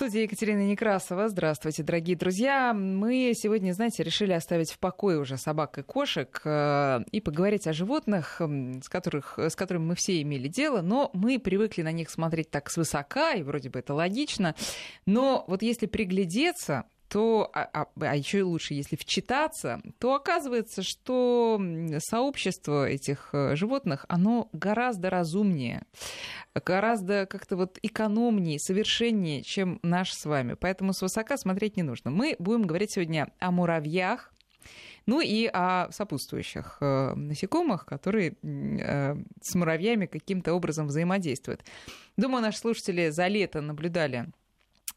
студии Екатерина Некрасова. Здравствуйте, дорогие друзья. Мы сегодня, знаете, решили оставить в покое уже собак и кошек э, и поговорить о животных, с, которых, с которыми мы все имели дело, но мы привыкли на них смотреть так свысока, и вроде бы это логично. Но вот если приглядеться, то, а, а, а еще и лучше, если вчитаться, то оказывается, что сообщество этих э, животных, оно гораздо разумнее, гораздо как-то вот экономнее, совершеннее, чем наш с вами. Поэтому свысока смотреть не нужно. Мы будем говорить сегодня о муравьях, ну и о сопутствующих э, насекомых, которые э, с муравьями каким-то образом взаимодействуют. Думаю, наши слушатели за лето наблюдали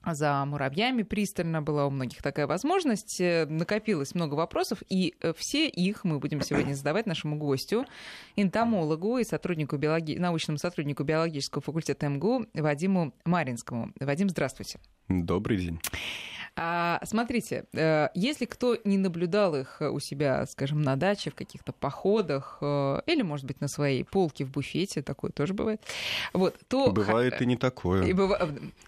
за муравьями пристально. Была у многих такая возможность. Э, накопилось много вопросов, и э, все их мы будем сегодня задавать нашему гостю, энтомологу и сотруднику биологи... научному сотруднику биологического факультета МГУ Вадиму Маринскому. Вадим, здравствуйте. Добрый день. А, смотрите, э, если кто не наблюдал их у себя, скажем, на даче, в каких-то походах, э, или, может быть, на своей полке в буфете, такое тоже бывает, вот, то... Бывает и не такое. И, быв...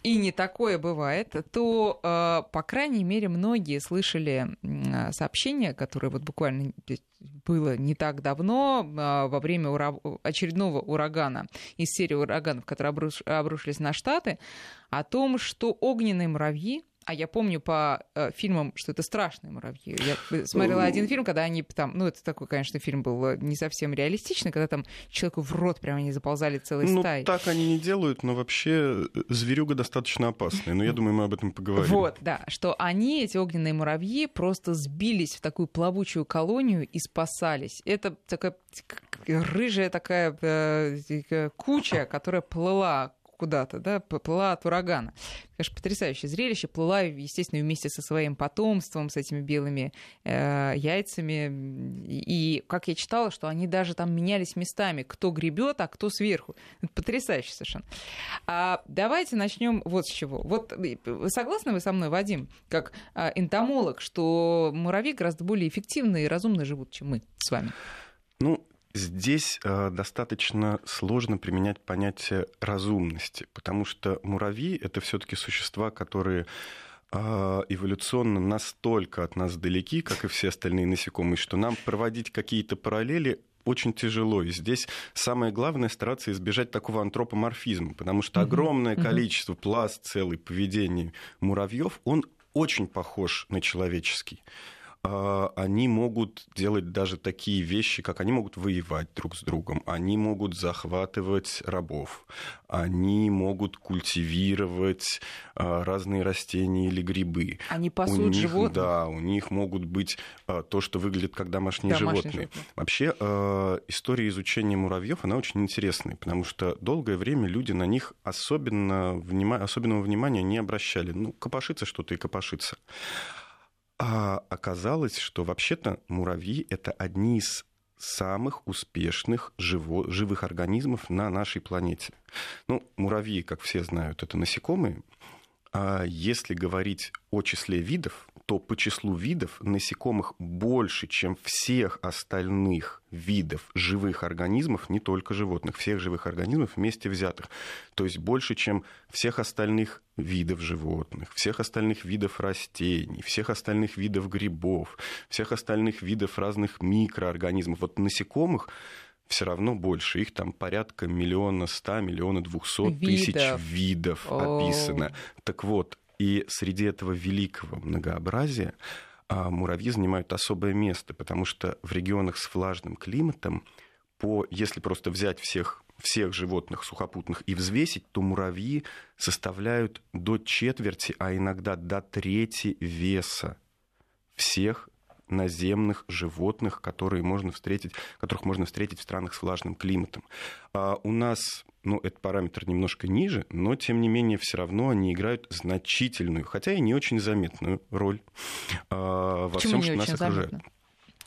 и не такое бывает, то, э, по крайней мере, многие слышали сообщения, которые вот буквально было не так давно, во время ура... очередного урагана из серии ураганов, которые обруш... обрушились на Штаты, о том, что огненные муравьи а я помню по э, фильмам, что это страшные муравьи. Я смотрела один фильм, когда они там, ну это такой, конечно, фильм был э, не совсем реалистичный, когда там человеку в рот прямо они заползали целой ну, стаей. так они не делают, но вообще э, зверюга достаточно опасная. Но я думаю, мы об этом поговорим. Вот, да, что они, эти огненные муравьи, просто сбились в такую плавучую колонию и спасались. Это такая рыжая такая э, куча, которая плыла куда-то, да, поплыла от урагана. Конечно, потрясающее зрелище. Плыла, естественно, вместе со своим потомством, с этими белыми э, яйцами. И, как я читала, что они даже там менялись местами, кто гребет, а кто сверху. Это потрясающе совершенно. А давайте начнем вот с чего. Вот вы согласны вы со мной, Вадим, как э, энтомолог, что муравьи гораздо более эффективно и разумно живут, чем мы с вами? Ну, Здесь э, достаточно сложно применять понятие разумности, потому что муравьи это все-таки существа, которые э, эволюционно настолько от нас далеки, как и все остальные насекомые, что нам проводить какие-то параллели очень тяжело. И здесь самое главное стараться избежать такого антропоморфизма, потому что огромное количество, пласт целый поведения муравьев, он очень похож на человеческий. А, они могут делать даже такие вещи, как они могут воевать друг с другом, они могут захватывать рабов, они могут культивировать а, разные растения или грибы. Они пасут у них, животных? Да, у них могут быть а, то, что выглядит как домашние, домашние животные. животные. Вообще история изучения муравьев, она очень интересная, потому что долгое время люди на них особенно внима... особенного внимания не обращали. Ну, копошится что-то и копошится. А оказалось, что вообще-то муравьи это одни из самых успешных живо, живых организмов на нашей планете. Ну, муравьи, как все знают, это насекомые. А если говорить о числе видов, то по числу видов насекомых больше, чем всех остальных видов живых организмов, не только животных, всех живых организмов вместе взятых. То есть больше, чем всех остальных видов животных, всех остальных видов растений, всех остальных видов грибов, всех остальных видов разных микроорганизмов. Вот насекомых все равно больше. Их там порядка миллиона ста, миллиона двухсот тысяч видов описано. Так вот, и среди этого великого многообразия а, муравьи занимают особое место, потому что в регионах с влажным климатом, по, если просто взять всех, всех животных сухопутных и взвесить, то муравьи составляют до четверти, а иногда до трети веса всех наземных животных, которые можно встретить, которых можно встретить в странах с влажным климатом. А у нас ну, этот параметр немножко ниже, но, тем не менее, все равно они играют значительную, хотя и не очень заметную роль а, во всем, что нас окружает.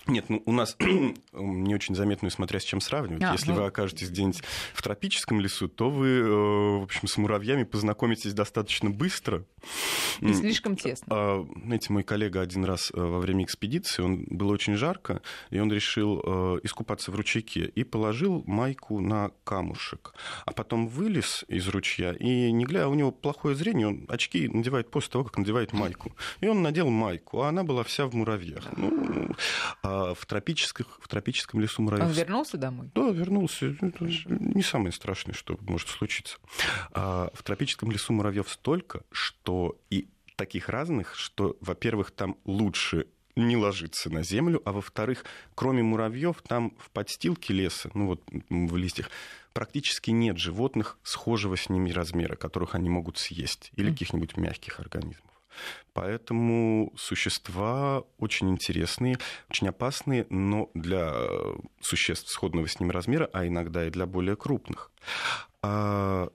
Нет, ну у нас не очень заметную, смотря с чем сравнивать. А, Если ну... вы окажетесь где-нибудь в тропическом лесу, то вы, э, в общем, с муравьями познакомитесь достаточно быстро. И слишком тесно. А, знаете, мой коллега один раз э, во время экспедиции, он было очень жарко, и он решил э, искупаться в ручейке и положил майку на камушек. А потом вылез из ручья, и не глядя, у него плохое зрение, он очки надевает после того, как надевает майку. И он надел майку, а она была вся в муравьях. Ну, а в, тропических, в тропическом лесу муравьев... Он вернулся домой? Да, вернулся. Это не самое страшное, что может случиться. А в тропическом лесу муравьев столько, что и таких разных, что, во-первых, там лучше не ложиться на землю, а во-вторых, кроме муравьев, там в подстилке леса, ну вот в листьях, практически нет животных схожего с ними размера, которых они могут съесть, или каких-нибудь мягких организмов. Поэтому существа очень интересные, очень опасные, но для существ сходного с ним размера, а иногда и для более крупных. А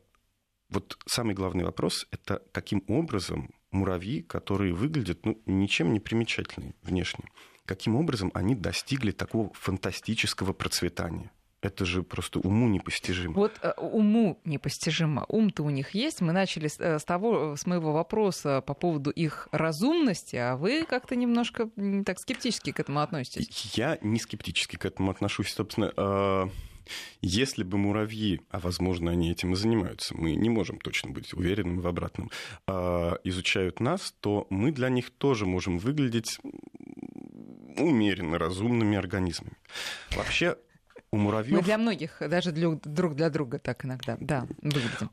вот самый главный вопрос – это каким образом муравьи, которые выглядят ну, ничем не примечательные внешне, каким образом они достигли такого фантастического процветания – это же просто уму непостижимо. Вот э, уму непостижимо. Ум-то у них есть. Мы начали с, э, того, с моего вопроса по поводу их разумности, а вы как-то немножко так скептически к этому относитесь. Я не скептически к этому отношусь. Собственно, э, если бы муравьи, а возможно они этим и занимаются, мы не можем точно быть уверенными в обратном, изучают нас, то мы для них тоже можем выглядеть умеренно разумными организмами. Вообще у муравьев... Мы для многих, даже для, друг для друга так иногда, да, выглядим.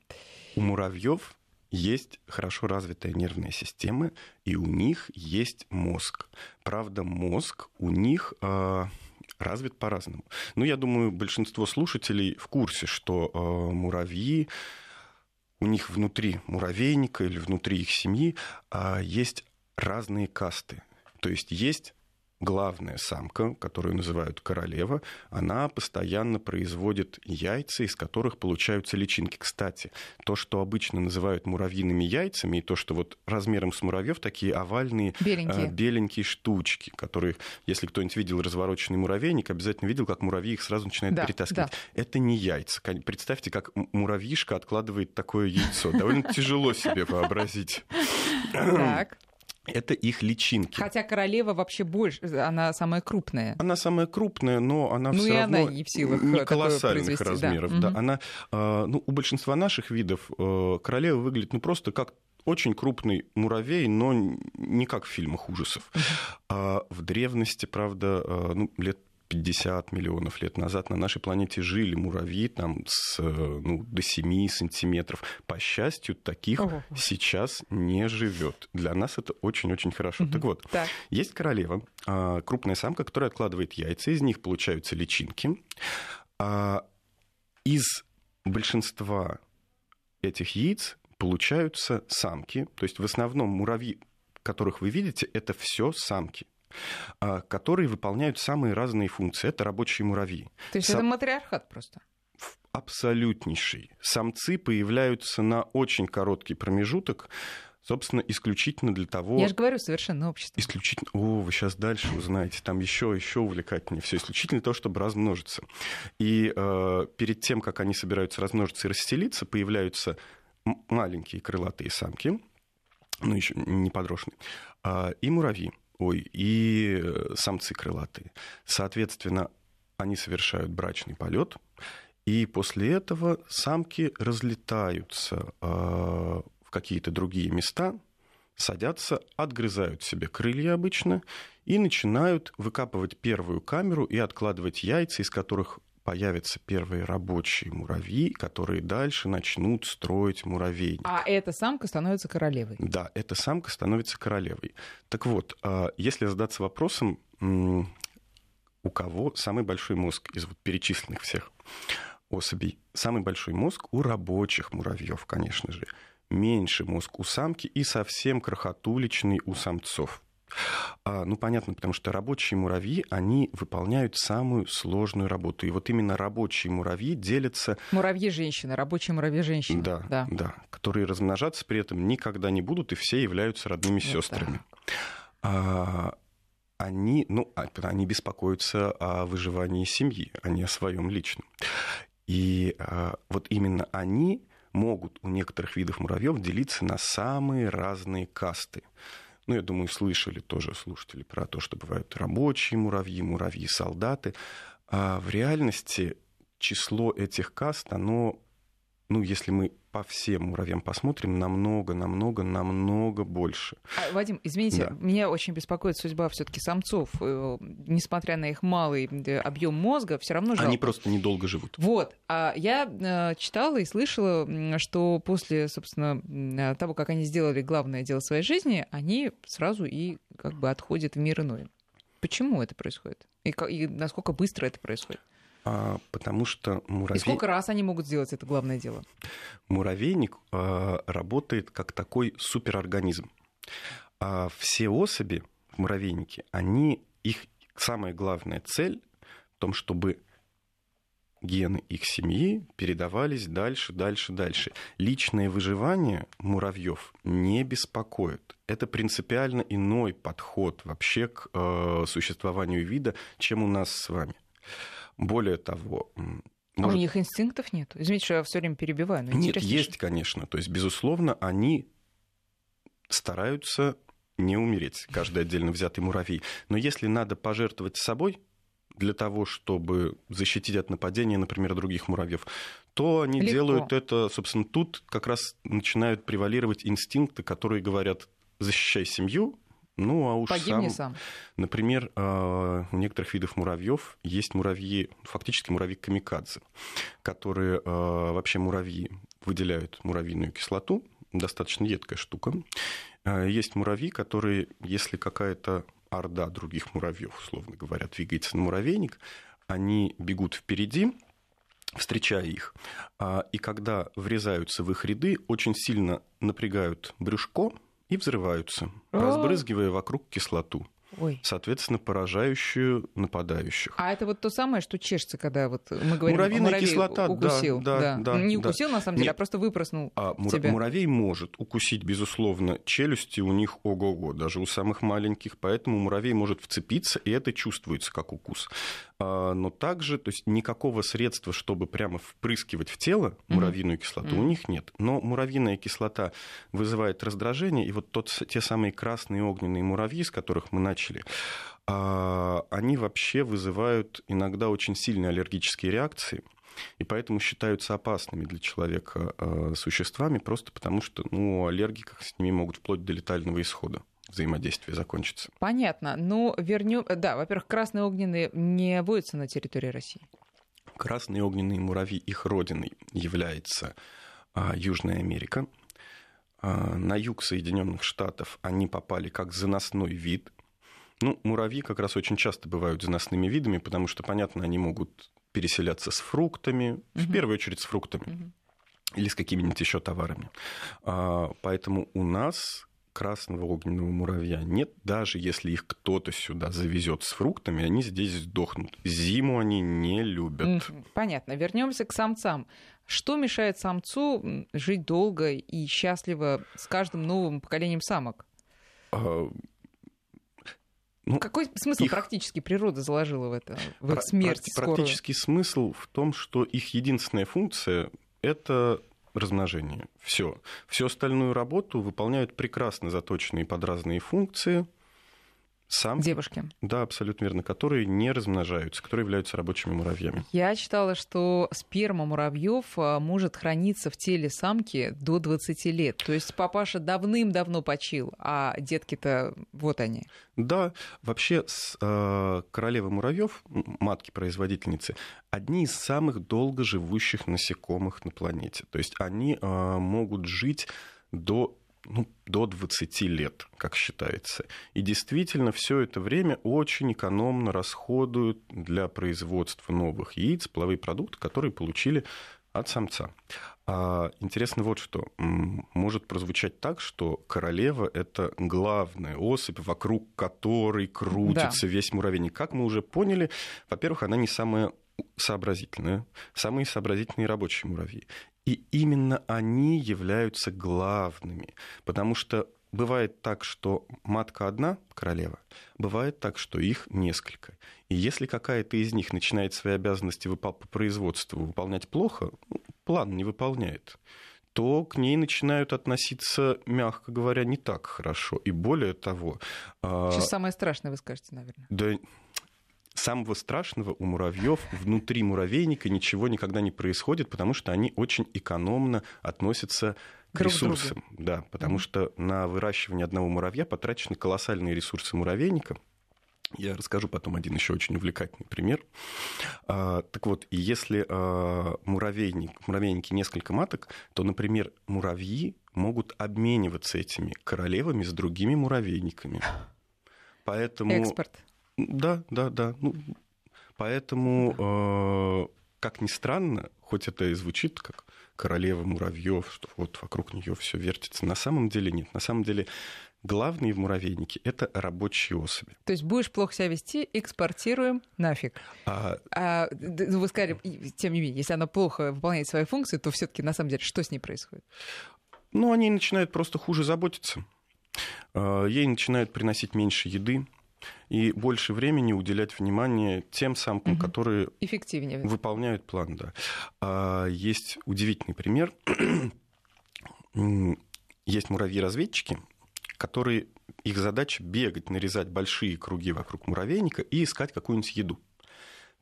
У муравьев есть хорошо развитая нервная система, и у них есть мозг. Правда, мозг у них э, развит по-разному. Ну, я думаю, большинство слушателей в курсе, что э, муравьи, у них внутри муравейника или внутри их семьи э, есть разные касты. То есть есть главная самка, которую называют королева, она постоянно производит яйца, из которых получаются личинки. Кстати, то, что обычно называют муравьиными яйцами, и то, что вот размером с муравьев такие овальные беленькие, э, беленькие штучки, которые, если кто-нибудь видел развороченный муравейник, обязательно видел, как муравьи их сразу начинают да, перетаскивать. Да. Это не яйца. Представьте, как муравьишка откладывает такое яйцо. Довольно тяжело себе вообразить. Так это их личинки. Хотя королева вообще больше, она самая крупная. Она самая крупная, но она ну, все равно она не в силах не колоссальных размеров. Да. Да. Она, а, ну, у большинства наших видов э, королева выглядит ну, просто как очень крупный муравей, но не как в фильмах ужасов. А в древности, правда, э, ну, лет 50 миллионов лет назад на нашей планете жили муравьи там с, ну, до 7 сантиметров. По счастью, таких Ого. сейчас не живет. Для нас это очень-очень хорошо. Угу. Так вот, так. есть королева, а, крупная самка, которая откладывает яйца, из них получаются личинки. А, из большинства этих яиц получаются самки. То есть в основном муравьи, которых вы видите, это все самки. А, которые выполняют самые разные функции. Это рабочие муравьи. То есть Сам... это матриархат просто? Абсолютнейший. Самцы появляются на очень короткий промежуток, собственно, исключительно для того... Я же говорю, совершенно общество. Исключительно... О, вы сейчас дальше узнаете, там еще, еще увлекательнее. Все исключительно для того, чтобы размножиться. И э, перед тем, как они собираются размножиться и расселиться, появляются маленькие крылатые самки, ну, еще не подросшие, э, и муравьи ой, и э, самцы крылатые. Соответственно, они совершают брачный полет, и после этого самки разлетаются э, в какие-то другие места, садятся, отгрызают себе крылья обычно и начинают выкапывать первую камеру и откладывать яйца, из которых появятся первые рабочие муравьи, которые дальше начнут строить муравейник. А эта самка становится королевой? Да, эта самка становится королевой. Так вот, а, если задаться вопросом, у кого самый большой мозг из вот перечисленных всех особей? Самый большой мозг у рабочих муравьев, конечно же. Меньше мозг у самки и совсем крохотуличный у самцов. А, ну, понятно, потому что рабочие муравьи, они выполняют самую сложную работу. И вот именно рабочие муравьи делятся... Муравьи-женщины, рабочие муравьи-женщины. Да, да, да, которые размножаться при этом никогда не будут, и все являются родными вот сестрами. А, они, ну, а, они беспокоятся о выживании семьи, а не о своем личном. И а, вот именно они могут у некоторых видов муравьев делиться на самые разные касты. Ну, я думаю, слышали тоже слушатели про то, что бывают рабочие муравьи, муравьи-солдаты. А в реальности число этих каст, оно ну, если мы по всем муравьям посмотрим, намного, намного, намного больше. А, Вадим, извините, да. меня очень беспокоит судьба все-таки самцов. Э, несмотря на их малый э, объем мозга, все равно жалко. Они просто недолго живут. Вот. А я э, читала и слышала, что после, собственно, того, как они сделали главное дело своей жизни, они сразу и как бы отходят в мир иной. Почему это происходит? И, и насколько быстро это происходит? А, потому что муравей... И сколько раз они могут сделать это главное дело? Муравейник а, работает как такой суперорганизм. А все особи в муравейнике, они, их самая главная цель в том, чтобы гены их семьи передавались дальше, дальше, дальше. Личное выживание муравьев не беспокоит. Это принципиально иной подход вообще к э, существованию вида, чем у нас с вами. Более того, может... А у них инстинктов нет? Извините, что я все время перебиваю. Но нет, есть, конечно. То есть, безусловно, они стараются не умереть, каждый отдельно взятый муравей. Но если надо пожертвовать собой для того, чтобы защитить от нападения, например, других муравьев, то они Легко. делают это, собственно, тут как раз начинают превалировать инстинкты, которые говорят, защищай семью, ну, а уж Погибни сам, сам. Например, а, у некоторых видов муравьев есть муравьи, фактически муравьи камикадзе, которые а, вообще муравьи выделяют муравьиную кислоту, достаточно едкая штука. А, есть муравьи, которые, если какая-то орда других муравьев, условно говоря, двигается на муравейник, они бегут впереди, встречая их, и когда врезаются в их ряды, очень сильно напрягают брюшко, и взрываются, разбрызгивая вокруг кислоту. Ой. соответственно, поражающую нападающих. А это вот то самое, что чешцы, когда вот мы говорим, Муравьиная кислота, укусил. Да, да, да. Не укусил, да. на самом деле, Нет. а просто выпроснул а, мур- тебя. Муравей может укусить, безусловно, челюсти у них ого-го, даже у самых маленьких, поэтому муравей может вцепиться, и это чувствуется как укус. А, но также, то есть никакого средства, чтобы прямо впрыскивать в тело муравьиную кислоту, mm-hmm. у них нет. Но муравьиная кислота вызывает раздражение, и вот тот, те самые красные огненные муравьи, с которых мы начали, а, они вообще вызывают иногда очень сильные аллергические реакции. И поэтому считаются опасными для человека а, существами, просто потому что ну, у аллергиков с ними могут вплоть до летального исхода взаимодействие закончится. Понятно. Ну, вернем. Да, во-первых, красные огненные не водятся на территории России. Красные огненные муравьи, их родиной является а, Южная Америка. А, на юг Соединенных Штатов они попали как заносной вид. Ну, муравьи как раз очень часто бывают заносными видами, потому что, понятно, они могут переселяться с фруктами, угу. в первую очередь с фруктами. Угу или с какими-нибудь еще товарами. А, поэтому у нас красного огненного муравья нет, даже если их кто-то сюда завезет с фруктами, они здесь сдохнут. Зиму они не любят. Понятно. Вернемся к самцам. Что мешает самцу жить долго и счастливо с каждым новым поколением самок? А... Ну, Какой смысл их... практически природа заложила в это, в их смерть? Практический смысл в том, что их единственная функция это размножение. Все. Всю остальную работу выполняют прекрасно заточенные под разные функции сам... Девушки. Да, абсолютно верно, которые не размножаются, которые являются рабочими муравьями. Я читала, что сперма муравьев а, может храниться в теле самки до 20 лет. То есть папаша давным-давно почил, а детки-то вот они. Да, вообще э, королевы муравьев, матки-производительницы, одни из самых долго живущих насекомых на планете. То есть они э, могут жить до ну, до 20 лет, как считается. И действительно, все это время очень экономно расходуют для производства новых яиц половые продукты, которые получили от самца. А интересно вот что. Может прозвучать так, что королева – это главная особь, вокруг которой крутится да. весь муравейник. Как мы уже поняли, во-первых, она не самая сообразительная, самые сообразительные рабочие муравьи. И именно они являются главными, потому что бывает так, что матка одна, королева, бывает так, что их несколько. И если какая-то из них начинает свои обязанности по производству выполнять плохо, ну, план не выполняет, то к ней начинают относиться, мягко говоря, не так хорошо. И более того... А, Сейчас самое страшное вы скажете, наверное. Да, самого страшного у муравьев внутри муравейника ничего никогда не происходит, потому что они очень экономно относятся к Друг ресурсам. Другу. Да, потому mm-hmm. что на выращивание одного муравья потрачены колоссальные ресурсы муравейника. Я расскажу потом один еще очень увлекательный пример. А, так вот, если а, муравейник, в муравейнике несколько маток, то, например, муравьи могут обмениваться этими королевами с другими муравейниками. Поэтому... Экспорт. Да, да, да. Ну, поэтому, э, как ни странно, хоть это и звучит как королева муравьев, что вот вокруг нее все вертится, на самом деле нет. На самом деле главные в муравейнике это рабочие особи. То есть будешь плохо себя вести, экспортируем нафиг. А... А, ну, вы сказали, тем не менее, если она плохо выполняет свои функции, то все-таки на самом деле что с ней происходит? Ну, они начинают просто хуже заботиться. А, ей начинают приносить меньше еды, и больше времени уделять внимание тем самкам, угу. которые Эффективнее. выполняют план. Да. А, есть удивительный пример. есть муравьи-разведчики, которые их задача бегать, нарезать большие круги вокруг муравейника и искать какую-нибудь еду.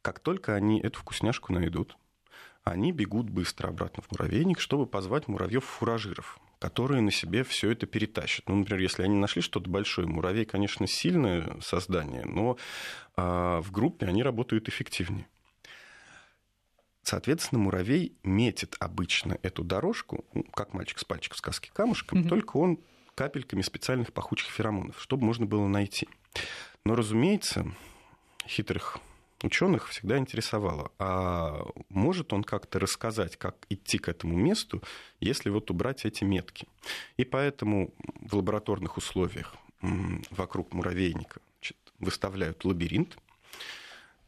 Как только они эту вкусняшку найдут, они бегут быстро обратно в муравейник, чтобы позвать муравьев-фуражиров которые на себе все это перетащат. Ну, например, если они нашли что-то большое, муравей, конечно, сильное создание, но а, в группе они работают эффективнее. Соответственно, муравей метит обычно эту дорожку, ну, как мальчик с пальчика в сказке камушком, mm-hmm. только он капельками специальных пахучих феромонов, чтобы можно было найти. Но, разумеется, хитрых ученых всегда интересовало, а может он как-то рассказать, как идти к этому месту, если вот убрать эти метки. И поэтому в лабораторных условиях вокруг муравейника выставляют лабиринт,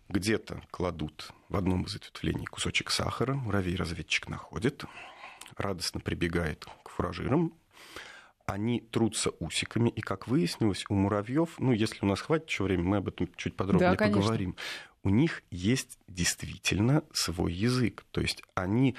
где-то кладут в одном из ответвлений кусочек сахара, муравей-разведчик находит, радостно прибегает к фуражирам, они трутся усиками, и, как выяснилось, у муравьев, ну, если у нас хватит еще времени, мы об этом чуть подробнее да, поговорим, у них есть действительно свой язык. То есть они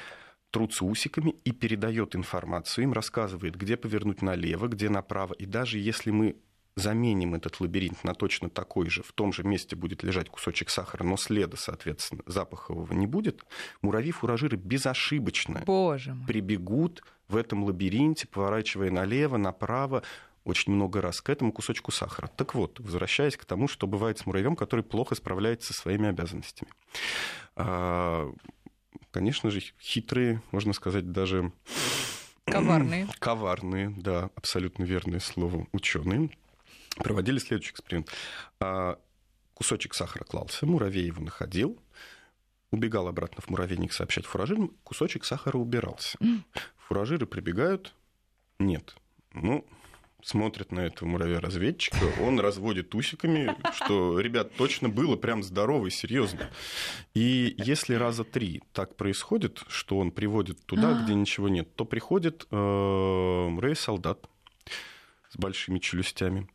трутся усиками и передает информацию, им рассказывает, где повернуть налево, где направо. И даже если мы заменим этот лабиринт на точно такой же, в том же месте будет лежать кусочек сахара, но следа, соответственно, запахового не будет, муравьи-фуражиры безошибочно Боже прибегут в этом лабиринте, поворачивая налево, направо, очень много раз к этому кусочку сахара. Так вот, возвращаясь к тому, что бывает с муравьем, который плохо справляется со своими обязанностями. А, конечно же, хитрые, можно сказать, даже... Коварные. Коварные, да, абсолютно верное слово, ученые проводили следующий эксперимент. А, кусочек сахара клался, муравей его находил, убегал обратно в муравейник сообщать фуражирам, кусочек сахара убирался. Фуражиры прибегают, нет. Ну, смотрят на этого муравья-разведчика, он разводит усиками, что, ребят, точно было прям здорово и серьезно. И если раза три так происходит, что он приводит туда, где ничего нет, то приходит э, муравей-солдат с большими челюстями.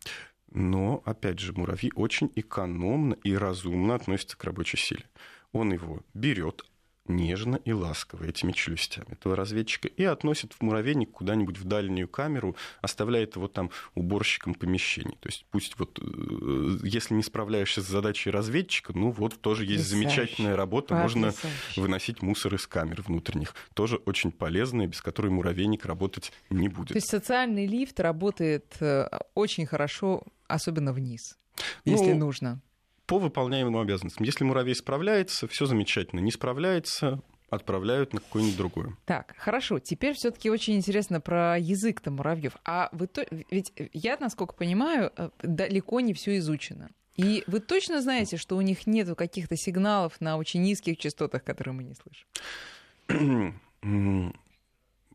Но, опять же, муравьи очень экономно и разумно относятся к рабочей силе. Он его берет, нежно и ласково этими челюстями этого разведчика и относит в муравейник куда-нибудь в дальнюю камеру, оставляет его там уборщиком помещений. То есть пусть вот, э, если не справляешься с задачей разведчика, ну вот тоже есть замечательная работа, можно выносить мусор из камер внутренних. Тоже очень полезная, без которой муравейник работать не будет. То есть социальный лифт работает э, очень хорошо, особенно вниз, если ну, нужно по выполняемым обязанностям. Если муравей справляется, все замечательно. Не справляется, отправляют на какое-нибудь другое. Так, хорошо. Теперь все-таки очень интересно про язык-то муравьев. А вы то... ведь я, насколько понимаю, э, далеко не все изучено. И вы точно знаете, что у них нет каких-то сигналов на очень низких частотах, которые мы не слышим?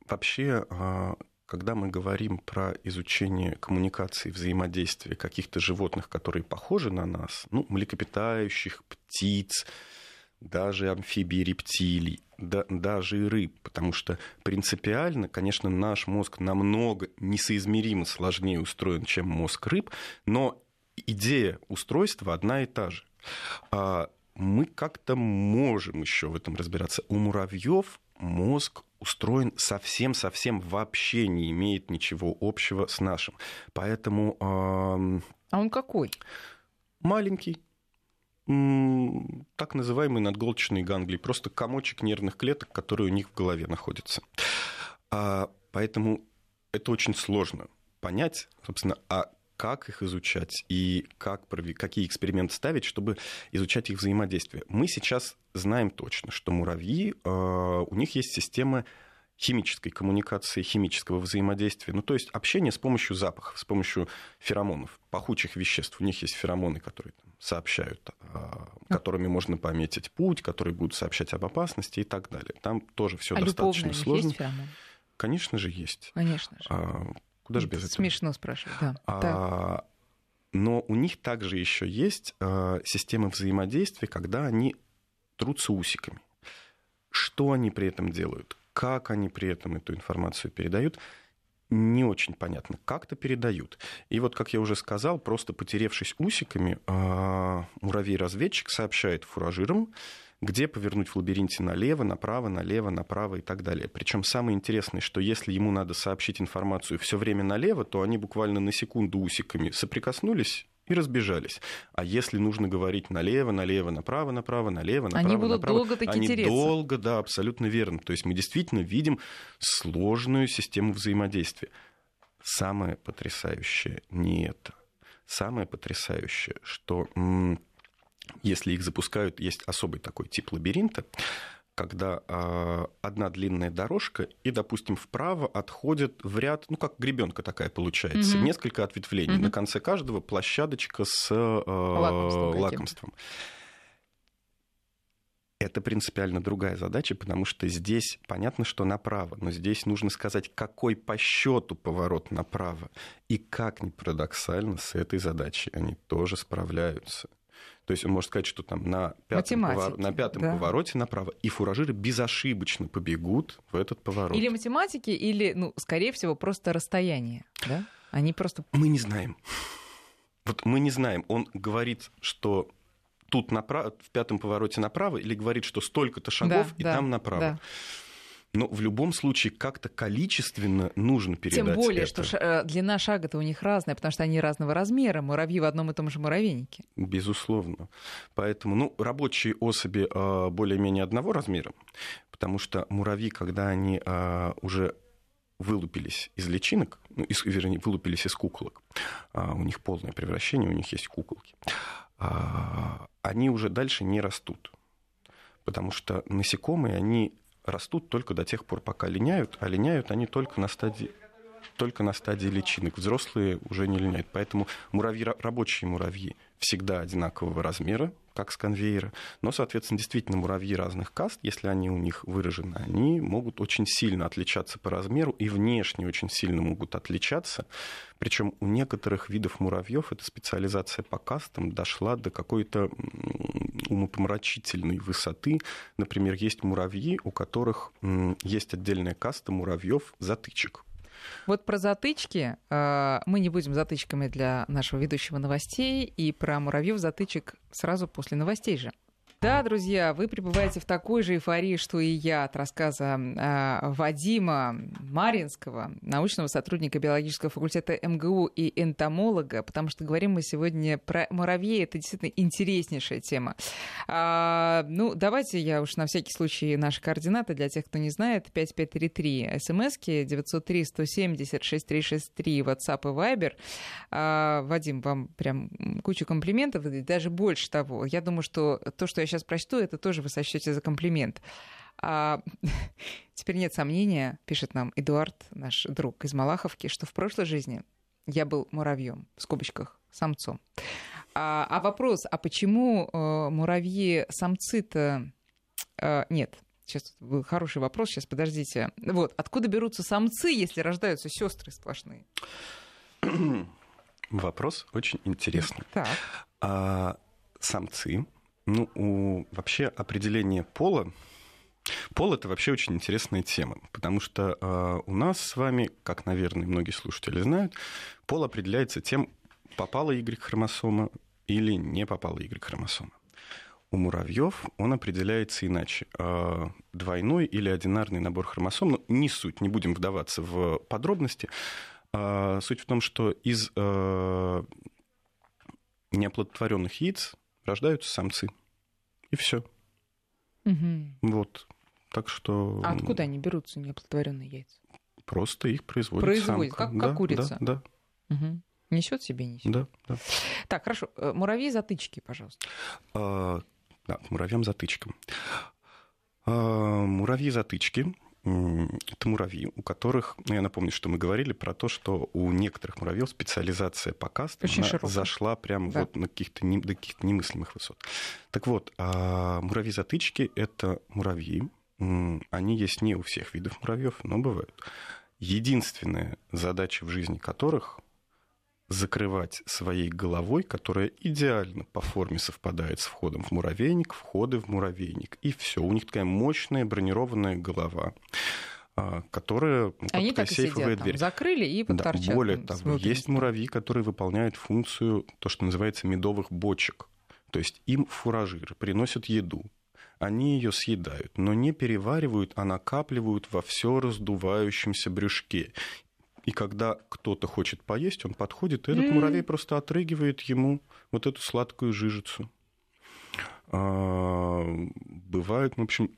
Вообще, а, когда мы говорим про изучение коммуникации, взаимодействия каких-то животных, которые похожи на нас, ну, млекопитающих, птиц, даже амфибий, рептилий, да, даже и рыб, потому что принципиально, конечно, наш мозг намного несоизмеримо сложнее устроен, чем мозг рыб, но идея устройства одна и та же. А мы как-то можем еще в этом разбираться. У муравьев мозг устроен совсем-совсем вообще не имеет ничего общего с нашим. Поэтому... Э, а он какой? Маленький, так называемые надголчные ганглии, просто комочек нервных клеток, которые у них в голове находятся. А, поэтому это очень сложно понять, собственно, а как их изучать и как, какие эксперименты ставить, чтобы изучать их взаимодействие. Мы сейчас знаем точно, что муравьи, а, у них есть система химической коммуникации, химического взаимодействия. Ну, то есть общение с помощью запахов, с помощью феромонов, пахучих веществ. У них есть феромоны, которые там, сообщают, а, которыми можно пометить путь, которые будут сообщать об опасности и так далее. Там тоже все а достаточно сложно. Есть феромон? Конечно же, есть. Конечно же. Куда же без этого? Смешно спрашивать, да. А, но у них также еще есть а, система взаимодействия, когда они трутся усиками. Что они при этом делают? Как они при этом эту информацию передают, не очень понятно. Как-то передают. И вот, как я уже сказал, просто потеревшись усиками, а, муравей-разведчик сообщает фуражирам, где повернуть в лабиринте налево, направо, налево, направо и так далее. Причем самое интересное, что если ему надо сообщить информацию все время налево, то они буквально на секунду усиками соприкоснулись и разбежались. А если нужно говорить налево, налево, направо, направо, налево, направо, они будут направо, долго таки они тереться. долго, да, абсолютно верно. То есть мы действительно видим сложную систему взаимодействия. Самое потрясающее не это. Самое потрясающее, что если их запускают, есть особый такой тип лабиринта, когда э, одна длинная дорожка и, допустим, вправо отходит в ряд, ну как гребенка такая получается, mm-hmm. несколько ответвлений. Mm-hmm. На конце каждого площадочка с э, лакомством. лакомством. Это принципиально другая задача, потому что здесь понятно, что направо, но здесь нужно сказать, какой по счету поворот направо. И как ни парадоксально, с этой задачей они тоже справляются. То есть он может сказать, что там на пятом, повор... на пятом да. повороте направо, и фуражиры безошибочно побегут в этот поворот. Или математики, или, ну, скорее всего, просто расстояние, да? Они просто... Мы не знаем. Вот мы не знаем. Он говорит, что тут направо, в пятом повороте направо, или говорит, что столько-то шагов, да, и да, там направо. Да. Но в любом случае как-то количественно нужно передать Тем более, это. что э, длина шага-то у них разная, потому что они разного размера. Муравьи в одном и том же муравейнике. Безусловно. Поэтому ну, рабочие особи э, более-менее одного размера, потому что муравьи, когда они э, уже вылупились из личинок, ну, из, вернее, вылупились из куколок, у них полное превращение, у них есть куколки, они уже дальше не растут. Потому что насекомые, они растут только до тех пор, пока линяют, а линяют они только на стадии только на стадии личинок. Взрослые уже не линяют. Поэтому муравьи, рабочие муравьи всегда одинакового размера, как с конвейера. Но, соответственно, действительно, муравьи разных каст, если они у них выражены, они могут очень сильно отличаться по размеру и внешне очень сильно могут отличаться. Причем у некоторых видов муравьев эта специализация по кастам дошла до какой-то умопомрачительной высоты. Например, есть муравьи, у которых есть отдельная каста муравьев затычек. Вот про затычки э, мы не будем затычками для нашего ведущего новостей, и про муравьев затычек сразу после новостей же. Да, друзья, вы пребываете в такой же эйфории, что и я от рассказа э, Вадима Маринского, научного сотрудника биологического факультета МГУ и энтомолога, потому что говорим мы сегодня про муравьей. Это действительно интереснейшая тема. А, ну, давайте я уж на всякий случай наши координаты для тех, кто не знает. 5533 смски 903-170-6363 WhatsApp и Viber. А, Вадим, вам прям кучу комплиментов, даже больше того. Я думаю, что то, что я сейчас прочту, это тоже вы сочтете за комплимент. А, теперь нет сомнения, пишет нам Эдуард, наш друг из Малаховки, что в прошлой жизни я был муравьем, в скобочках, самцом. А, а вопрос, а почему э, муравьи самцы-то... Э, нет, сейчас был хороший вопрос, сейчас подождите. Вот, откуда берутся самцы, если рождаются сестры сплошные? Вопрос очень интересный. Так. А, самцы Ну, у, вообще определение пола Пол это вообще очень интересная тема, потому что э, у нас с вами, как, наверное, многие слушатели знают, пол определяется тем, попала Y-хромосома или не попала Y-хромосома. У муравьев он определяется иначе. Э, двойной или одинарный набор хромосом, ну, не суть, не будем вдаваться в подробности. Э, суть в том, что из э, неоплодотворенных яиц рождаются самцы. И все. Угу. Вот. Так что... А откуда они берутся, неоплодотворенные яйца? Просто их производит Производит, самка. как, как да, курица. Да, да. Угу. Несет себе, несет. Да, да. Так, хорошо. Э, муравьи затычки, пожалуйста. А, да, муравьям затычкам. А, муравьи затычки это муравьи, у которых, ну, я напомню, что мы говорили про то, что у некоторых муравьев специализация по кастам зашла прямо да. вот на каких-то, не, до каких-то немыслимых высот. Так вот, а муравьи-затычки — это муравьи, они есть не у всех видов муравьев, но бывают. Единственная задача в жизни которых закрывать своей головой, которая идеально по форме совпадает с входом в муравейник, входы в муравейник. И все. У них такая мощная бронированная голова а, которая ну, Они такая так сейфовая сидят, дверь. Там, закрыли и да, Более того, есть муравьи, которые выполняют функцию, то, что называется медовых бочек. То есть им фуражиры приносят еду, они ее съедают, но не переваривают, а накапливают во все раздувающемся брюшке. И когда кто-то хочет поесть, он подходит, и этот mm. муравей просто отрыгивает ему вот эту сладкую жижицу. А, бывают, в общем,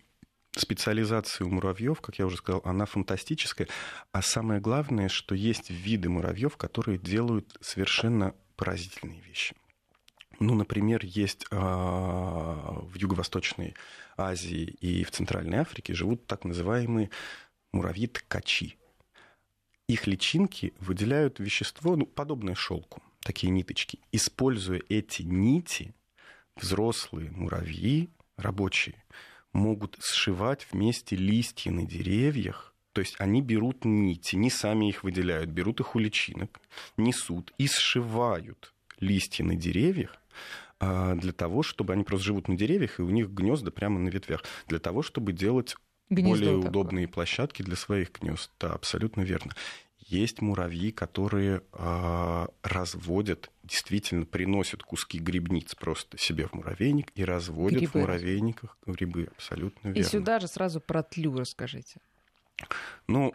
специализация у муравьев, как я уже сказал, она фантастическая. А самое главное, что есть виды муравьев, которые делают совершенно поразительные вещи. Ну, например, есть э, в Юго-Восточной Азии и в Центральной Африке живут так называемые муравьи-ткачи. Их личинки выделяют вещество, ну, подобное шелку, такие ниточки. Используя эти нити, взрослые муравьи, рабочие, могут сшивать вместе листья на деревьях, то есть они берут нити, не сами их выделяют, берут их у личинок, несут и сшивают листья на деревьях, а, для того, чтобы они просто живут на деревьях, и у них гнезда прямо на ветвях, для того, чтобы делать Гнездо более такое. удобные площадки для своих гнезд. Да, абсолютно верно. Есть муравьи, которые э, разводят, действительно приносят куски грибниц просто себе в муравейник и разводят грибы. в муравейниках грибы. Абсолютно верно. И сюда же сразу про тлю расскажите. Ну,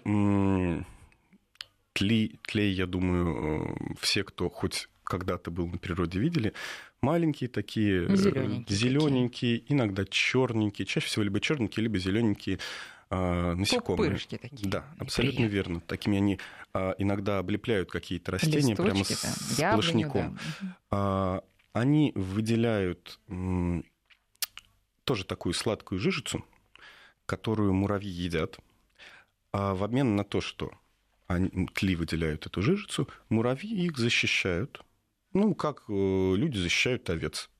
тлей, тлей, я думаю, э, все, кто хоть когда-то был на природе, видели. Маленькие такие, зелененькие, зелененькие иногда черненькие, чаще всего либо черненькие, либо зелененькие э, насекомые. Пупырышки такие. Да, абсолютно приятные. верно. Такими они э, иногда облепляют какие-то растения Листочки, прямо да. сплошняком. Да. Э, они выделяют э, тоже такую сладкую жижицу, которую муравьи едят, а в обмен на то, что они, тли выделяют эту жижицу, муравьи их защищают ну, как э, люди защищают овец.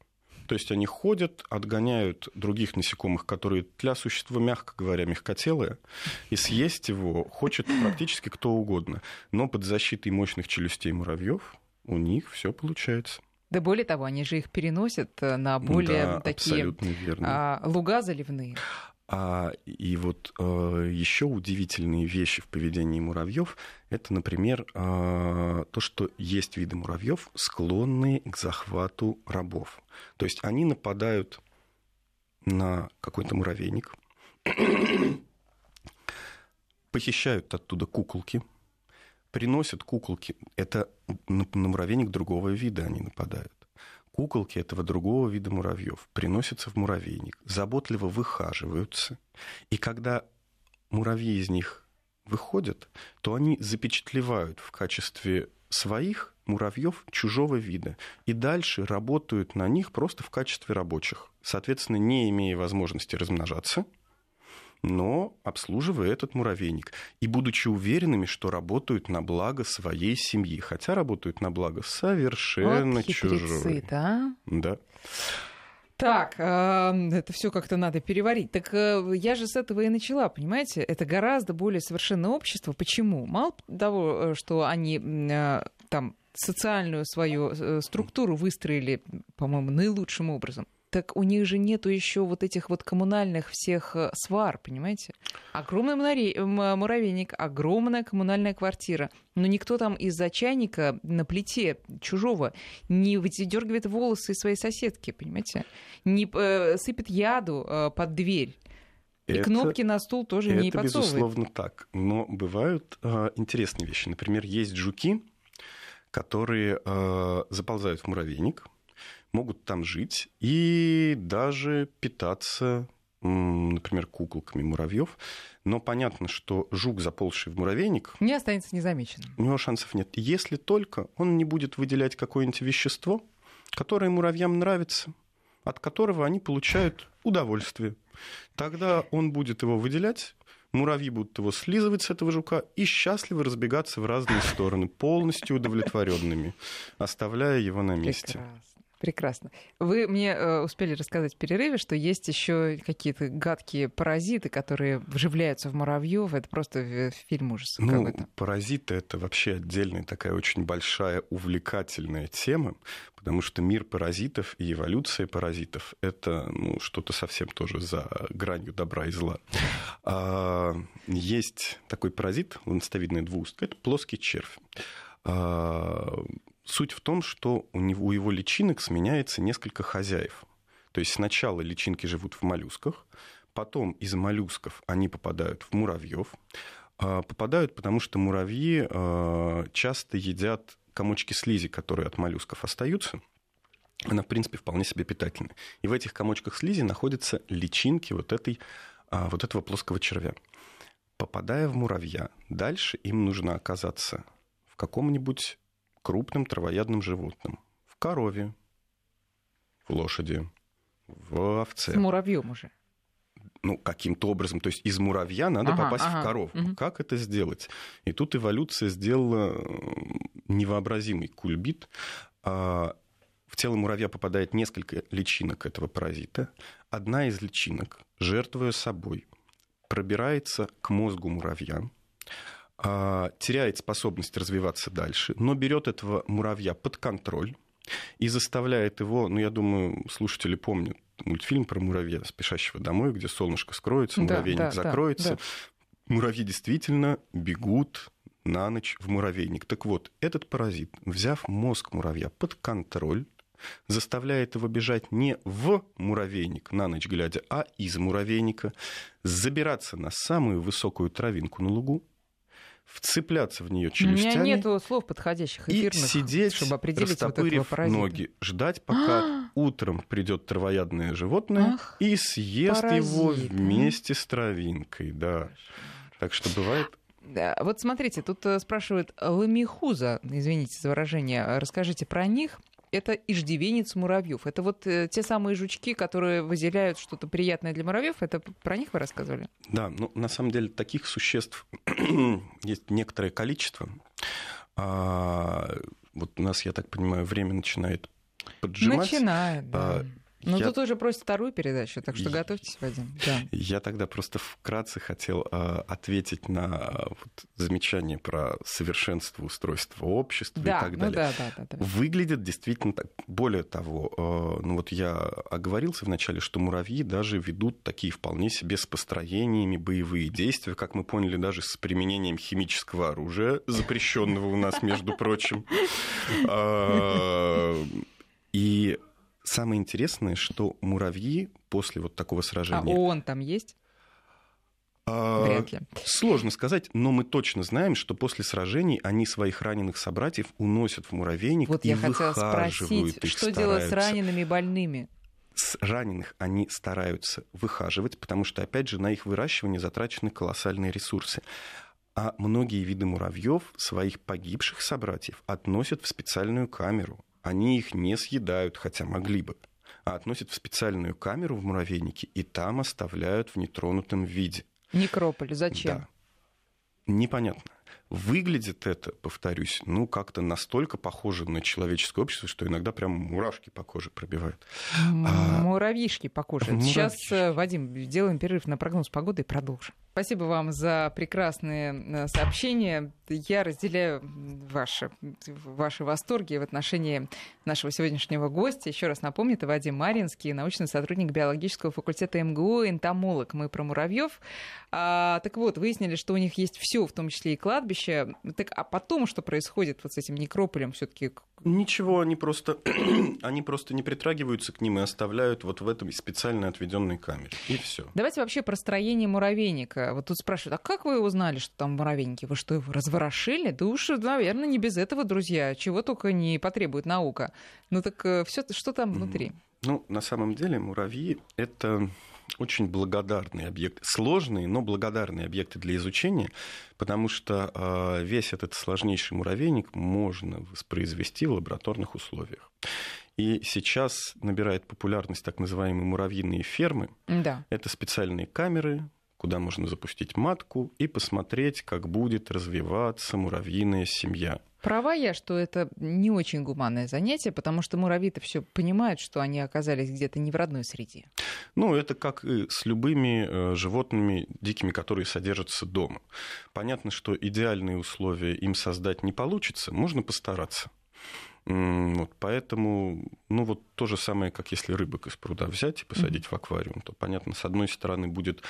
То есть они ходят, отгоняют других насекомых, которые для существа, мягко говоря, мягкотелые, и съесть его хочет практически кто угодно. Но под защитой мощных челюстей муравьев у них все получается. Да более того, они же их переносят э, на более да, такие а, луга заливные. А, и вот э, еще удивительные вещи в поведении муравьев это, например, э, то, что есть виды муравьев, склонные к захвату рабов. То есть они нападают на какой-то муравейник, похищают оттуда куколки, приносят куколки. Это на муравейник другого вида они нападают куколки этого другого вида муравьев приносятся в муравейник, заботливо выхаживаются, и когда муравьи из них выходят, то они запечатлевают в качестве своих муравьев чужого вида и дальше работают на них просто в качестве рабочих, соответственно, не имея возможности размножаться – но обслуживая этот муравейник. И будучи уверенными, что работают на благо своей семьи, хотя работают на благо совершенно вот чужой. да? Да. Так, э, это все как-то надо переварить. Так э, я же с этого и начала, понимаете? Это гораздо более совершенное общество. Почему? Мало того, э, что они там социальную свою структуру выстроили, по-моему, наилучшим образом. Так у них же нету еще вот этих вот коммунальных всех э, свар, понимаете? Огромный муравейник, огромная коммунальная квартира. Но никто там из-за чайника на плите чужого не выдергивает волосы своей соседки, понимаете? Не э, сыпет яду э, под дверь. И это, кнопки на стул тоже это не подсовывает. Это, безусловно, так. Но бывают э, интересные вещи. Например, есть жуки, которые э, заползают в муравейник, могут там жить и даже питаться например, куколками муравьев. Но понятно, что жук, заползший в муравейник... Не останется незамеченным. У него шансов нет. Если только он не будет выделять какое-нибудь вещество, которое муравьям нравится, от которого они получают удовольствие. Тогда он будет его выделять, муравьи будут его слизывать с этого жука и счастливо разбегаться в разные стороны, полностью удовлетворенными, оставляя его на месте. Прекрасно. Прекрасно. Вы мне э, успели рассказать в перерыве, что есть еще какие-то гадкие паразиты, которые вживляются в муравьев. Это просто фильм ужасов ну, какой-то. Паразиты это вообще отдельная такая очень большая увлекательная тема, потому что мир паразитов и эволюция паразитов это ну, что-то совсем тоже за гранью добра и зла. А, есть такой паразит, ланцетовидная двуустка, это плоский червь. Суть в том, что у, него, у его личинок сменяется несколько хозяев. То есть сначала личинки живут в моллюсках, потом из моллюсков они попадают в муравьев. А, попадают, потому что муравьи а, часто едят комочки слизи, которые от моллюсков остаются. Она, в принципе, вполне себе питательная. И в этих комочках слизи находятся личинки вот, этой, а, вот этого плоского червя. Попадая в муравья, дальше им нужно оказаться в каком-нибудь крупным травоядным животным. В корове, в лошади, в овце. С муравьем уже. Ну, каким-то образом. То есть из муравья надо ага, попасть ага. в корову. Угу. Как это сделать? И тут эволюция сделала невообразимый кульбит. А, в тело муравья попадает несколько личинок этого паразита. Одна из личинок, жертвуя собой, пробирается к мозгу муравья, теряет способность развиваться дальше, но берет этого муравья под контроль и заставляет его, ну, я думаю, слушатели помнят мультфильм про муравья, спешащего домой, где солнышко скроется, муравейник да, да, закроется. Да, да. Муравьи действительно бегут на ночь в муравейник. Так вот, этот паразит, взяв мозг муравья под контроль, заставляет его бежать не в муравейник на ночь глядя, а из муравейника, забираться на самую высокую травинку на лугу, вцепляться в нее челюстями. У меня нет слов подходящих эфирных, и сидеть, чтобы определить вот этого паразита. ноги, ждать, пока утром придет травоядное животное Ах, и съест паразит, его вместе с травинкой. Да. Так что бывает вот смотрите, тут э, спрашивают ламихуза, извините за выражение, расскажите про них это иждивенец муравьев. Это вот э, те самые жучки, которые выделяют что-то приятное для муравьев. Это про них вы рассказывали? Да, ну на самом деле таких существ есть некоторое количество. А, вот у нас, я так понимаю, время начинает поджимать. Начинает, да. А, ну, я... тут уже просят вторую передачу, так что готовьтесь, Вадим. Да. Я тогда просто вкратце хотел э, ответить на вот, замечание про совершенство устройства общества да, и так ну далее. Да, да, да, да. Выглядит действительно так. Более того, э, ну вот я оговорился вначале, что муравьи даже ведут такие вполне себе с построениями боевые действия, как мы поняли, даже с применением химического оружия, запрещенного у нас, между прочим. А, и Самое интересное, что муравьи после вот такого сражения... А ООН там есть? А, Вряд ли. Сложно сказать, но мы точно знаем, что после сражений они своих раненых собратьев уносят в муравейник вот и я хотела спросить, их, что делать с ранеными и больными? С раненых они стараются выхаживать, потому что, опять же, на их выращивание затрачены колоссальные ресурсы. А многие виды муравьев своих погибших собратьев относят в специальную камеру, они их не съедают, хотя могли бы, а относят в специальную камеру в муравейнике и там оставляют в нетронутом виде. Некрополь, зачем? Да. Непонятно. Выглядит это, повторюсь, ну, как-то настолько похоже на человеческое общество, что иногда прям мурашки по коже пробивают. А, Муравьишки по коже. Сейчас, э, Вадим, сделаем перерыв на прогноз погоды и продолжим. Спасибо вам за прекрасные э, сообщения. Я разделяю ваши, ваши восторги в отношении нашего сегодняшнего гостя. Еще раз напомню, это Вадим Маринский, научный сотрудник биологического факультета МГУ, энтомолог. Мы про муравьев. А, так вот, выяснили, что у них есть все, в том числе и кладбище. Так, а потом что происходит вот с этим некрополем все-таки? Ничего, они просто, они просто не притрагиваются к ним и оставляют вот в этом специально отведенной камере. И все. Давайте вообще про строение муравейника. Вот тут спрашивают, а как вы узнали, что там муравейники? Вы что, его разворошили? Да уж, наверное, не без этого, друзья. Чего только не потребует наука. Ну так э, все, что там внутри? Ну, на самом деле муравьи — это очень благодарные объекты, сложные, но благодарные объекты для изучения, потому что э, весь этот сложнейший муравейник можно воспроизвести в лабораторных условиях. И сейчас набирает популярность так называемые муравьиные фермы. Да. Это специальные камеры, куда можно запустить матку и посмотреть, как будет развиваться муравьиная семья. Права я, что это не очень гуманное занятие, потому что муравьи-то все понимают, что они оказались где-то не в родной среде. Ну, это как и с любыми э, животными дикими, которые содержатся дома. Понятно, что идеальные условия им создать не получится, можно постараться. Вот, поэтому, ну вот то же самое, как если рыбок из пруда взять и посадить mm-hmm. в аквариум, то, понятно, с одной стороны будет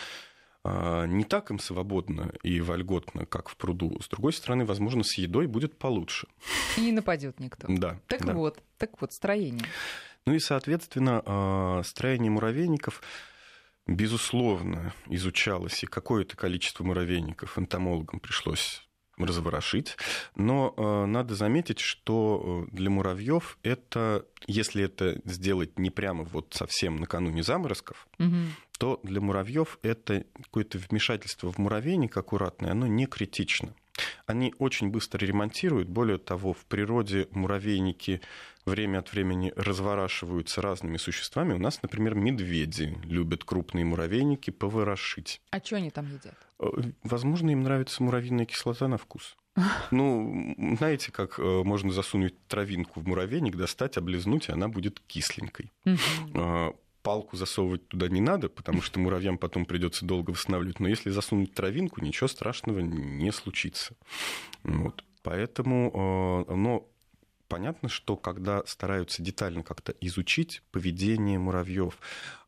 не так им свободно и вольготно, как в пруду. С другой стороны, возможно, с едой будет получше. И не нападет никто. Да. Так да. вот, так вот, строение. Ну и, соответственно, а, строение муравейников безусловно, изучалось, и какое-то количество муравейников энтомологам пришлось разворошить. Но э, надо заметить, что э, для муравьев это, если это сделать не прямо вот совсем накануне заморозков, угу. то для муравьев это какое-то вмешательство в муравейник аккуратное, оно не критично. Они очень быстро ремонтируют. Более того, в природе муравейники время от времени разворачиваются разными существами. У нас, например, медведи любят крупные муравейники поворошить. А что они там едят? Э, возможно, им нравится муравьиная кислота на вкус. Ну, знаете, как э, можно засунуть травинку в муравейник, достать, облизнуть, и она будет кисленькой. А, палку засовывать туда не надо, потому что муравьям потом придется долго восстанавливать. Но если засунуть травинку, ничего страшного не случится. Вот. Поэтому, э, но понятно, что когда стараются детально как-то изучить поведение муравьев,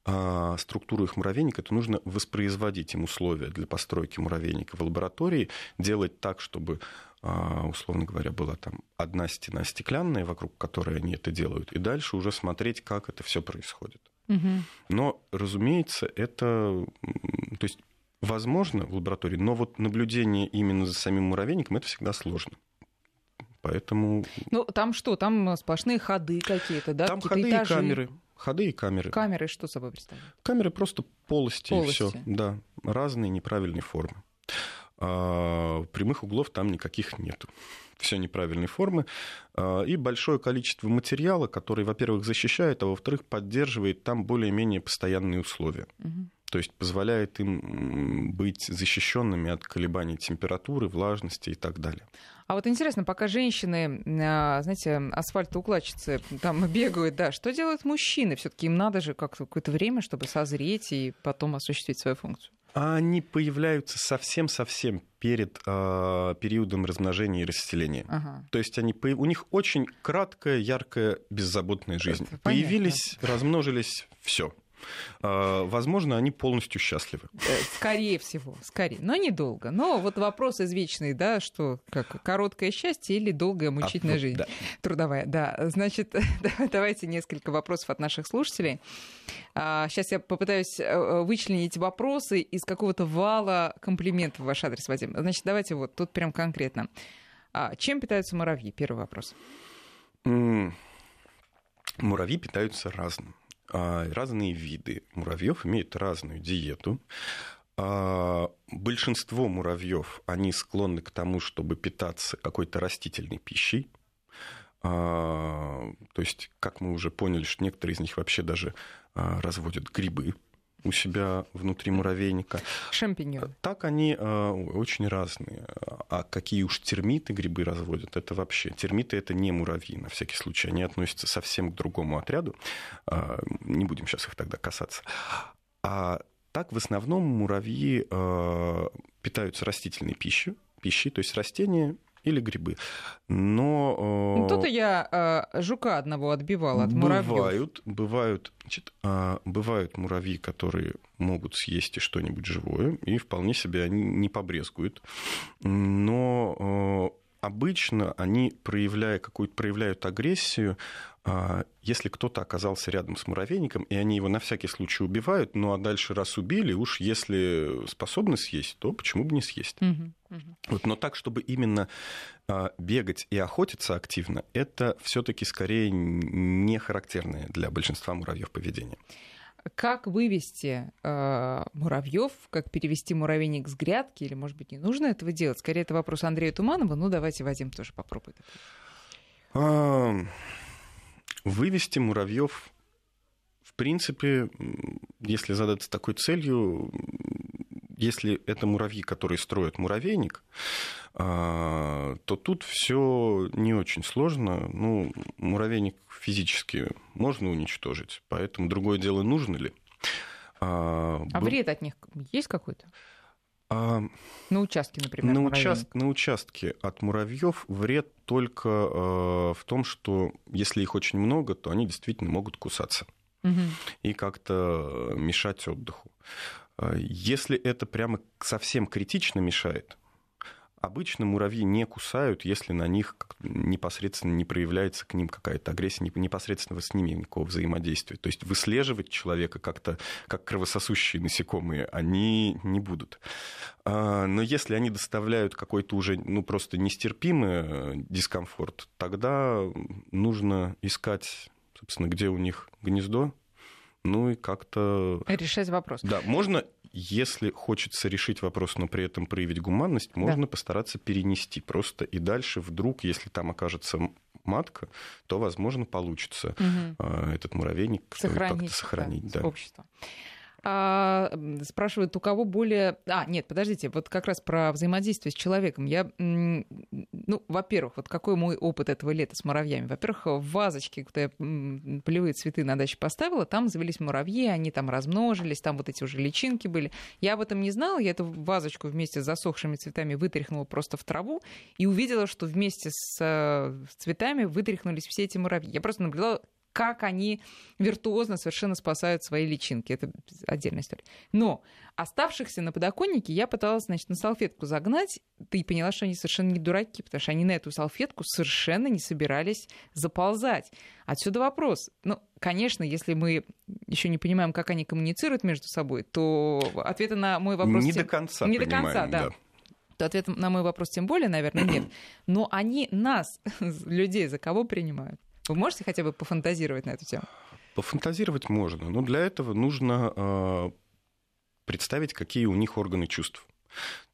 а, структуру их муравейника, то нужно воспроизводить им условия для постройки муравейника в лаборатории, делать так, чтобы а, условно говоря, была там одна стена стеклянная, вокруг которой они это делают, и дальше уже смотреть, как это все происходит. Угу. Но, разумеется, это, то есть, возможно в лаборатории, но вот наблюдение именно за самим муравейником это всегда сложно. Поэтому... Ну, там что? Там сплошные ходы какие-то, да? Там ходы этажи. и камеры. Ходы и камеры. Камеры что собой представляют? Камеры просто полости, полости. и все. Да, разные неправильные формы. А прямых углов там никаких нету. Все неправильной формы. А, и большое количество материала, который, во-первых, защищает, а во-вторых, поддерживает там более-менее постоянные условия. Угу. То есть позволяет им быть защищенными от колебаний температуры, влажности и так далее. А вот интересно, пока женщины, а, знаете, асфальтоукладчицы там бегают, да, что делают мужчины? Все-таки им надо же как-то какое-то время, чтобы созреть и потом осуществить свою функцию. Они появляются совсем-совсем перед э, периодом размножения и расселения. Ага. То есть они, у них очень краткая, яркая, беззаботная жизнь. Это Появились, понятно. размножились, все. А, возможно, они полностью счастливы. Э, скорее всего, скорее. Но недолго. Но вот вопрос извечный, да, что как короткое счастье или долгая мучительная а, жизнь. Да. Трудовая, да. Значит, давайте несколько вопросов от наших слушателей. Сейчас а, я попытаюсь э, э, вычленить вопросы из какого-то вала комплиментов в ваш адрес, Вадим. Значит, давайте вот тут прям конкретно. Чем питаются муравьи? Первый вопрос. Муравьи питаются разным. А, разные виды муравьев имеют разную диету. А, большинство муравьев, они склонны к тому, чтобы питаться какой-то растительной пищей. А, то есть, как мы уже поняли, что некоторые из них вообще даже разводят грибы у себя внутри муравейника. Шампиньоны. Так они э, очень разные. А какие уж термиты грибы разводят, это вообще... Термиты — это не муравьи, на всякий случай. Они относятся совсем к другому отряду. Э, не будем сейчас их тогда касаться. А Так, в основном муравьи э, питаются растительной пищей, пищей, то есть растения или грибы. Но... Э, ну, Тут я э, жука одного отбивал от муравьев. Бывают, бывают, значит, э, бывают муравьи, которые могут съесть и что-нибудь живое, и вполне себе они не побрезгуют. Но э, обычно они, проявляя какую-то, проявляют агрессию, а, если кто-то оказался рядом с муравейником, и они его на всякий случай убивают, ну а дальше раз убили, уж если способны съесть, то почему бы не съесть? Угу, угу. Вот, но так, чтобы именно а, бегать и охотиться активно, это все-таки скорее не характерное для большинства муравьев поведение. Как вывести э, муравьев, как перевести муравейник с грядки, или, может быть, не нужно этого делать? Скорее, это вопрос Андрея Туманова. Ну, давайте, Вадим, тоже попробует. Вывести муравьев, в принципе, если задаться такой целью, если это муравьи, которые строят муравейник, а, то тут все не очень сложно. Ну, муравейник физически можно уничтожить, поэтому другое дело, нужно ли. А, а вред от них есть какой-то? А, на участке, например. На, участ... на участке от муравьев вред только э, в том, что если их очень много, то они действительно могут кусаться угу. и как-то мешать отдыху. Если это прямо совсем критично мешает, Обычно муравьи не кусают, если на них непосредственно не проявляется к ним какая-то агрессия, непосредственно с ними никакого взаимодействия. То есть выслеживать человека как-то, как кровососущие насекомые, они не будут. А, но если они доставляют какой-то уже ну, просто нестерпимый э, дискомфорт, тогда нужно искать, собственно, где у них гнездо, ну и как-то... Решать вопрос. Да, можно если хочется решить вопрос, но при этом проявить гуманность, можно да. постараться перенести просто и дальше вдруг, если там окажется матка, то, возможно, получится угу. этот муравейник сохранить, как-то сохранить. Да, да. Общество. А, спрашивают, у кого более... А, нет, подождите, вот как раз про взаимодействие с человеком. Я, ну, во-первых, вот какой мой опыт этого лета с муравьями? Во-первых, в вазочке, куда я полевые цветы на даче поставила, там завелись муравьи, они там размножились, там вот эти уже личинки были. Я об этом не знала, я эту вазочку вместе с засохшими цветами вытряхнула просто в траву и увидела, что вместе с, э, цветами вытряхнулись все эти муравьи. Я просто наблюдала, как они виртуозно совершенно спасают свои личинки. Это отдельная история. Но оставшихся на подоконнике я пыталась, значит, на салфетку загнать. Ты поняла, что они совершенно не дураки, потому что они на эту салфетку совершенно не собирались заползать. Отсюда вопрос. Ну, конечно, если мы еще не понимаем, как они коммуницируют между собой, то ответа на мой вопрос... Не тем... до конца Не до конца, да. да то ответ на мой вопрос тем более, наверное, нет. Но они нас, людей, за кого принимают? Вы можете хотя бы пофантазировать на эту тему? Пофантазировать можно, но для этого нужно э, представить, какие у них органы чувств.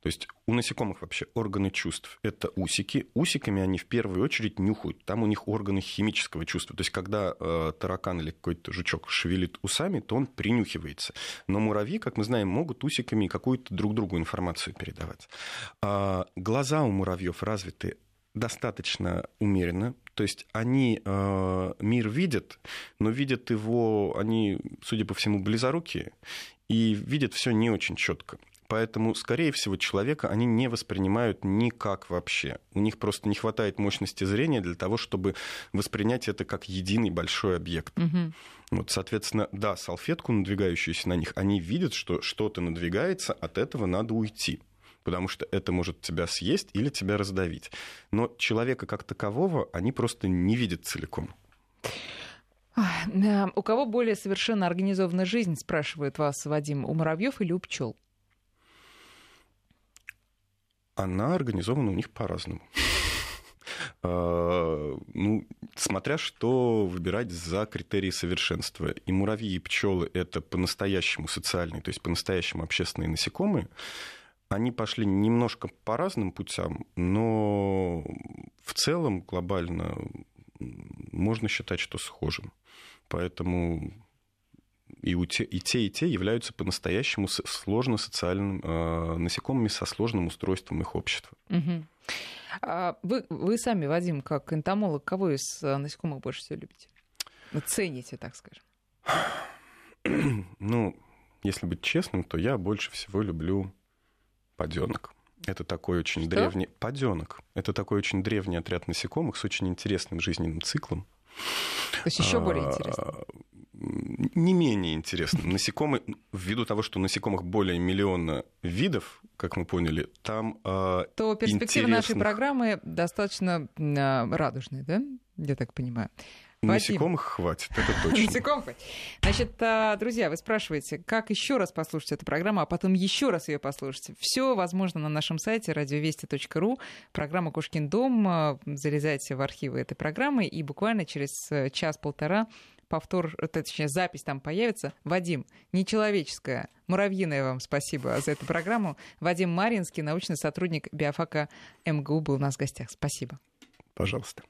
То есть у насекомых вообще органы чувств – это усики. Усиками они в первую очередь нюхают. Там у них органы химического чувства. То есть когда э, таракан или какой-то жучок шевелит усами, то он принюхивается. Но муравьи, как мы знаем, могут усиками какую-то друг другу информацию передавать. А глаза у муравьев развиты достаточно умеренно. То есть они э, мир видят, но видят его, они, судя по всему, близорукие, и видят все не очень четко. Поэтому, скорее всего, человека они не воспринимают никак вообще. У них просто не хватает мощности зрения для того, чтобы воспринять это как единый большой объект. Угу. Вот, соответственно, да, салфетку, надвигающуюся на них, они видят, что что-то надвигается, от этого надо уйти потому что это может тебя съесть или тебя раздавить. Но человека как такового они просто не видят целиком. У кого более совершенно организованная жизнь, спрашивает вас Вадим, у муравьев или у пчел? Она организована у них по-разному. А, ну, смотря что выбирать за критерии совершенства. И муравьи, и пчелы это по-настоящему социальные, то есть по-настоящему общественные насекомые они пошли немножко по разным путям, но в целом глобально можно считать, что схожим. Поэтому и, у те, и те, и те являются по-настоящему сложно социальным э, насекомыми со сложным устройством их общества. Угу. А вы, вы сами, Вадим, как энтомолог, кого из э, насекомых больше всего любите? Цените, так скажем. Ну, если быть честным, то я больше всего люблю паденок. Это такой очень Что? древний... Паденок. Это такой очень древний отряд насекомых с очень интересным жизненным циклом. То есть еще более а, интересно не менее интересным. Насекомые, ввиду того, что насекомых более миллиона видов, как мы поняли, там э, То перспективы интересных... нашей программы достаточно э, радужные, да? Я так понимаю. Насекомых хватит, это точно. Насекомых Значит, а, друзья, вы спрашиваете, как еще раз послушать эту программу, а потом еще раз ее послушать. Все возможно на нашем сайте радиовести.ру. Программа «Кошкин дом». А, залезайте в архивы этой программы, и буквально через э, час-полтора повтор, э, точнее, запись там появится. Вадим, нечеловеческая, муравьиная вам спасибо за эту программу. Вадим Маринский, научный сотрудник биофака МГУ, был у нас в гостях. Спасибо. Пожалуйста.